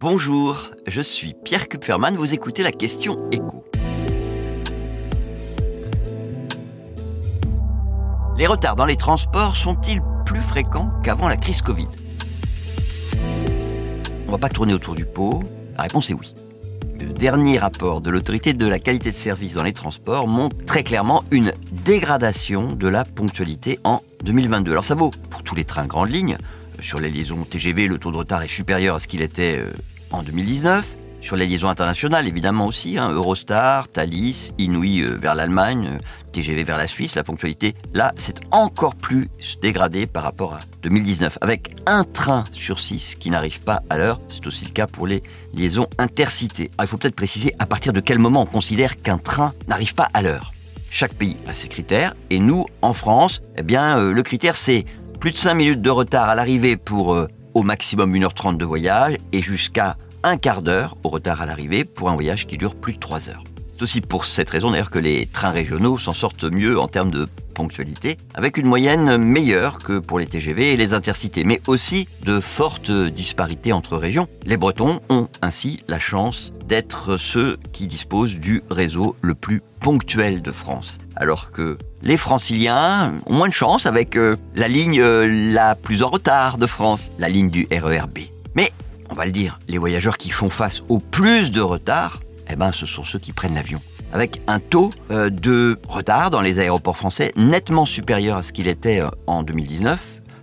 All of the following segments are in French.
Bonjour, je suis Pierre Kupferman, vous écoutez la question écho. Les retards dans les transports sont-ils plus fréquents qu'avant la crise Covid? On va pas tourner autour du pot, la réponse est oui. Le dernier rapport de l'autorité de la qualité de service dans les transports montre très clairement une dégradation de la ponctualité en 2022. Alors ça vaut pour tous les trains grandes lignes, sur les liaisons TGV, le taux de retard est supérieur à ce qu'il était euh, en 2019. Sur les liaisons internationales, évidemment aussi, hein, Eurostar, Thalys, Inouï euh, vers l'Allemagne, euh, TGV vers la Suisse, la ponctualité, là, c'est encore plus dégradé par rapport à 2019. Avec un train sur six qui n'arrive pas à l'heure, c'est aussi le cas pour les liaisons intercités. il faut peut-être préciser à partir de quel moment on considère qu'un train n'arrive pas à l'heure. Chaque pays a ses critères, et nous, en France, eh bien, le critère c'est plus de 5 minutes de retard à l'arrivée pour euh, au maximum 1h30 de voyage et jusqu'à un quart d'heure au retard à l'arrivée pour un voyage qui dure plus de 3 heures. C'est aussi pour cette raison d'ailleurs que les trains régionaux s'en sortent mieux en termes de ponctualité, avec une moyenne meilleure que pour les TGV et les intercités, mais aussi de fortes disparités entre régions. Les Bretons ont ainsi la chance d'être ceux qui disposent du réseau le plus ponctuel de France, alors que les franciliens ont moins de chance avec euh, la ligne euh, la plus en retard de France, la ligne du RERB. Mais, on va le dire, les voyageurs qui font face au plus de retard eh ben, ce sont ceux qui prennent l'avion. Avec un taux euh, de retard dans les aéroports français nettement supérieur à ce qu'il était en 2019.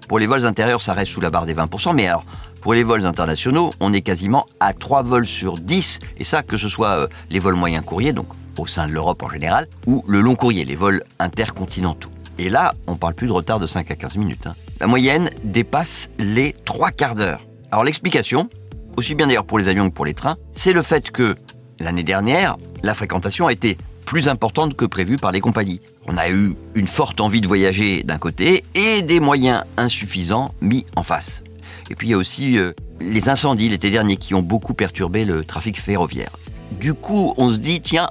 Pour les vols intérieurs, ça reste sous la barre des 20%, mais alors, pour les vols internationaux, on est quasiment à 3 vols sur 10, et ça, que ce soit les vols moyens courriers, donc au sein de l'Europe en général, ou le long courrier, les vols intercontinentaux. Et là, on parle plus de retard de 5 à 15 minutes. Hein. La moyenne dépasse les 3 quarts d'heure. Alors l'explication, aussi bien d'ailleurs pour les avions que pour les trains, c'est le fait que L'année dernière, la fréquentation a été plus importante que prévu par les compagnies. On a eu une forte envie de voyager d'un côté et des moyens insuffisants mis en face. Et puis il y a aussi euh, les incendies l'été dernier qui ont beaucoup perturbé le trafic ferroviaire. Du coup, on se dit, tiens,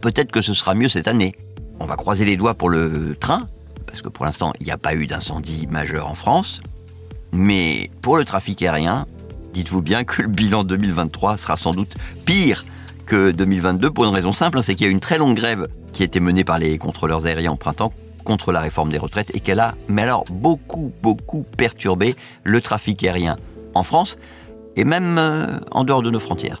peut-être que ce sera mieux cette année. On va croiser les doigts pour le train, parce que pour l'instant, il n'y a pas eu d'incendie majeur en France. Mais pour le trafic aérien, dites-vous bien que le bilan 2023 sera sans doute pire que 2022 pour une raison simple, hein, c'est qu'il y a une très longue grève qui a été menée par les contrôleurs aériens en printemps contre la réforme des retraites et qu'elle a, mais alors, beaucoup, beaucoup perturbé le trafic aérien en France et même euh, en dehors de nos frontières.